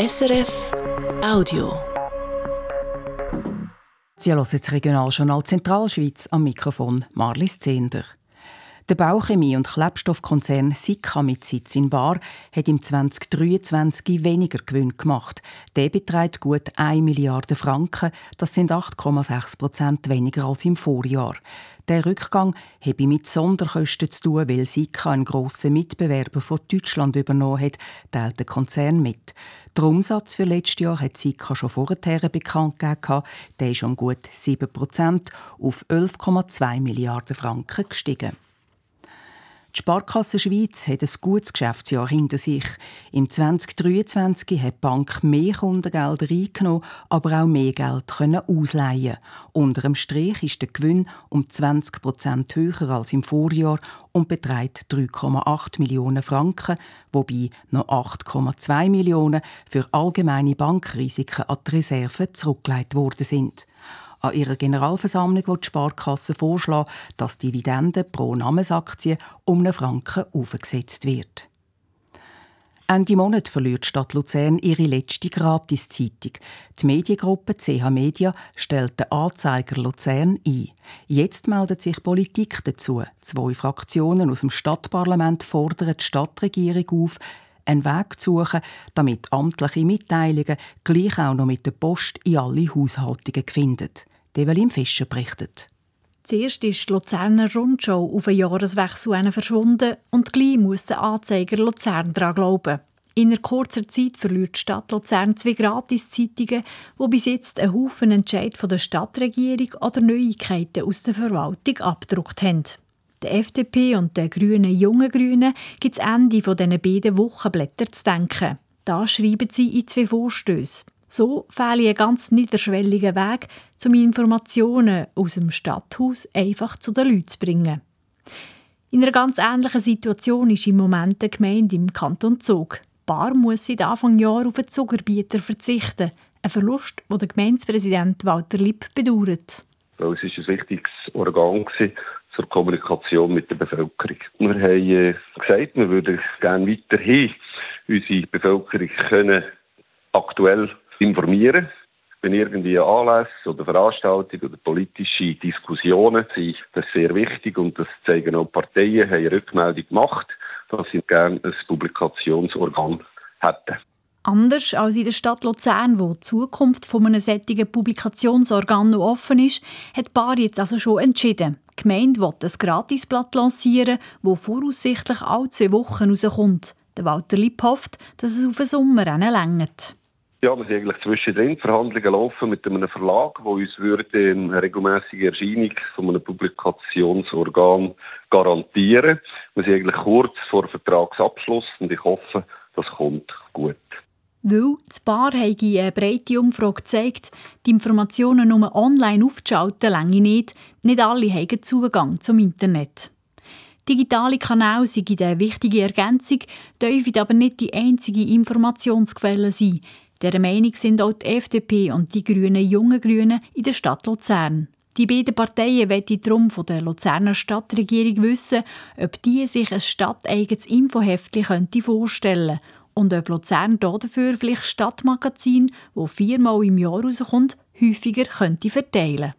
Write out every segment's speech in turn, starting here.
SRF Audio. Sie hören das Regionaljournal Zentralschweiz am Mikrofon Marlis Zehnder. Der Bauchemie- und Klebstoffkonzern Sika mit Sitz in Bar hat im 2023 weniger Gewinn gemacht. Der beträgt gut 1 Milliarde Franken. Das sind 8,6 Prozent weniger als im Vorjahr. Der Rückgang habe mit Sonderkosten zu tun, weil Sika einen grossen Mitbewerber von Deutschland übernommen hat, teilt der Konzern mit. Der Umsatz für letztes Jahr hat Sika schon vorher bekannt gegeben. Der ist um gut 7 Prozent auf 11,2 Milliarden Franken gestiegen. Die Sparkasse Schweiz hat ein gutes Geschäftsjahr hinter sich. Im 2023 hat die Bank mehr Kundengelder eingenommen, aber auch mehr Geld können ausleihen. Unter dem Strich ist der Gewinn um 20 Prozent höher als im Vorjahr und beträgt 3,8 Millionen Franken, wobei noch 8,2 Millionen für allgemeine Bankrisiken an die Reserve zurückgelegt worden sind. An ihrer Generalversammlung wird die Sparkasse vorschlagen, dass die Dividende pro Namensaktie um einen Franken aufgesetzt wird. Ende Monat verliert die Stadt Luzern ihre letzte Gratiszeitung. Die Mediengruppe CH Media stellt den Anzeiger Luzern ein. Jetzt meldet sich Politik dazu. Zwei Fraktionen aus dem Stadtparlament fordern die Stadtregierung auf, einen Weg zu suchen, damit amtliche Mitteilungen gleich auch noch mit der Post in alle Haushaltungen finden. Develin Fischer berichtet. Zuerst ist die Luzerner Rundschau auf einen Jahreswechsel verschwunden und gleich muss der Anzeiger Luzern daran glauben. In kurzen Zeit verliert die Stadt Luzern zwei Gratiszeitungen, die bis jetzt einen Haufen Entscheid von der Stadtregierung oder Neuigkeiten aus der Verwaltung abgedruckt haben. Der FDP und der grünen Jungen Grünen gibt es Ende dieser beiden Wochenblätter zu denken. Da schreiben sie in zwei Vorstößen. So fehle ein ganz niederschwelliger Weg, um Informationen aus dem Stadthaus einfach zu den Leuten zu bringen. In einer ganz ähnlichen Situation ist im Moment eine Gemeinde im Kanton Zug. Bar muss seit Anfang Jahr auf einen Zugerbieter verzichten. Ein Verlust, den der Gemeindepräsident Walter Lipp bedauert. Es ist ein wichtiges Organ zur Kommunikation mit der Bevölkerung. Wir haben äh, gesagt, wir würden gerne weiterhin unsere Bevölkerung aktuell informieren. Wenn irgendwie Anlässe oder Veranstaltungen oder politische Diskussionen sind, das ist sehr wichtig und das zeigen auch Parteien, haben eine Rückmeldung gemacht, dass sie gerne ein Publikationsorgan hätten. Anders als in der Stadt Luzern, wo die Zukunft von einem solchen Publikationsorgan noch offen ist, hat Bar jetzt also schon entschieden. Die Gemeinde will ein Gratisblatt lancieren, das voraussichtlich alle zwei Wochen rauskommt. Der Walter Lipp hofft, dass es auf den Sommer reicht. Ja, wir sind eigentlich zwischendrin. Verhandlungen laufen mit einem Verlag, der uns würde eine regelmäßige Erscheinung von einem Publikationsorgan garantieren. Wir sind eigentlich kurz vor Vertragsabschluss und ich hoffe, das kommt gut. Weil das Paar eine breite Umfrage zeigt, die Informationen nur online aufzuschalten, lange nicht. Nicht alle haben Zugang zum Internet. Digitale Kanäle sind eine wichtige Ergänzung, dürfen aber nicht die einzige Informationsquelle sein. Der Meinung sind auch die FDP und die grünen Jungen Grünen in der Stadt Luzern. Die beiden Parteien wollen darum von der Luzerner Stadtregierung wissen, ob die sich ein stadteigenes Infoheftchen vorstellen könnte und ob Luzern dafür vielleicht Stadtmagazin, wo viermal im Jahr rauskommt, häufiger könnte verteilen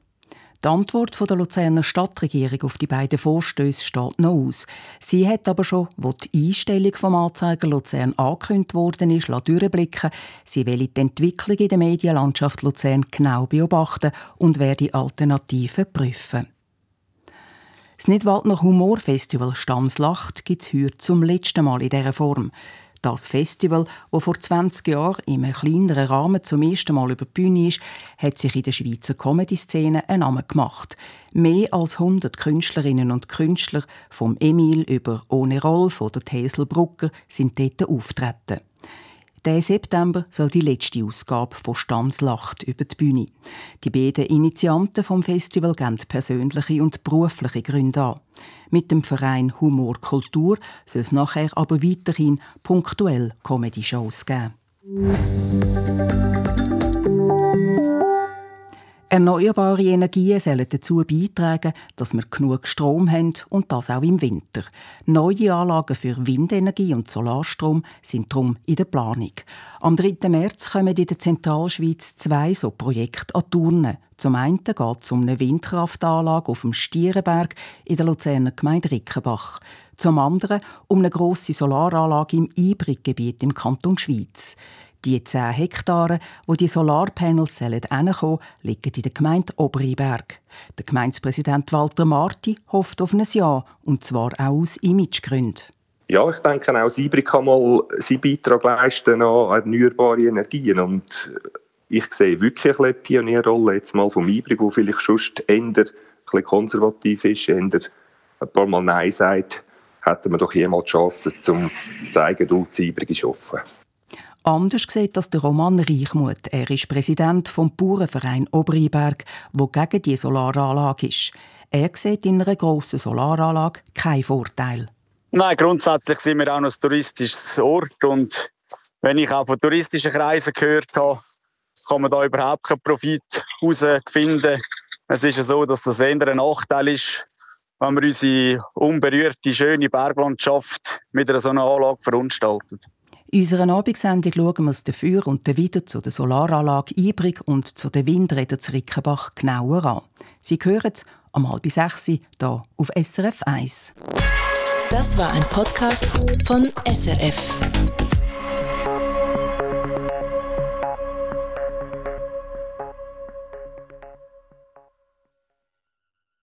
die Antwort der Luzerner Stadtregierung auf die beiden Vorstöße steht noch aus. Sie hat aber schon, wo die Einstellung vom Anzeiger Luzern angekündigt worden ist, durchblicken Sie will die Entwicklung in der Medienlandschaft Luzern genau beobachten und werde Alternativen prüfen. Das Nidwaldner Humorfestival Stanzlacht gibt es heute zum letzten Mal in dieser Form. Das Festival, das vor 20 Jahren einem kleineren Rahmen zum ersten Mal über die Bühne ist, hat sich in der Schweizer Comedy-Szene einen Namen gemacht. Mehr als 100 Künstlerinnen und Künstler, vom Emil über Ohne Rolf oder Hazel Brucker, sind dort auftreten. Der September soll die letzte Ausgabe von Stanzlacht über die Bühne. Die beiden Initianten vom Festival geben persönliche und berufliche Gründe an. Mit dem Verein Humor Kultur soll es nachher aber weiterhin punktuell Comedy-Shows geben. Erneuerbare Energien sollen dazu beitragen, dass wir genug Strom haben und das auch im Winter. Neue Anlagen für Windenergie und Solarstrom sind darum in der Planung. Am 3. März kommen in der Zentralschweiz zwei so Projekte an Turnen. Zum einen geht es um eine Windkraftanlage auf dem Stierenberg in der Luzerner Gemeinde Rickenbach. Zum anderen um eine grosse Solaranlage im Ibriggebiet im Kanton Schweiz. Die 10 Hektare, wo die Solarpanels sollen, liegen in der Gemeinde Obriberg. Der Gemeindepräsident Walter Marti hofft auf ein Ja, und zwar auch aus Imagegründen. Ja, ich denke auch, Ibrik kann mal seinen Beitrag leisten an erneuerbare Energien. Und ich sehe wirklich eine Pionierrolle jetzt mal vom Ibrik, wo vielleicht schon eher ein bisschen konservativ ist, eher ein paar Mal Nein sagt, hätten wir doch jemals die Chance, um zu zeigen, du, das Ibrik ist offen. Anders sieht das der Roman Reichmuth. Er ist Präsident vom Bauernverein Obriberg, wo gegen die Solaranlage ist. Er sieht in einer grossen Solaranlage keinen Vorteil. Nein, grundsätzlich sind wir auch ein touristisches Ort und wenn ich auch von touristischen Kreisen gehört habe, kann man da überhaupt keinen Profit herausfinden. Es ist ja so, dass das eher ein Nachteil ist, wenn man unsere unberührte, schöne Berglandschaft mit einer solchen Anlage verunstaltet. In unserer Abendsendung schauen wir es dafür und wieder zu der Solaranlage Ibrig und zu den Windrädern zu Rickenbach genauer an. Sie hören es am halb sechs hier auf SRF 1. Das war ein Podcast von SRF.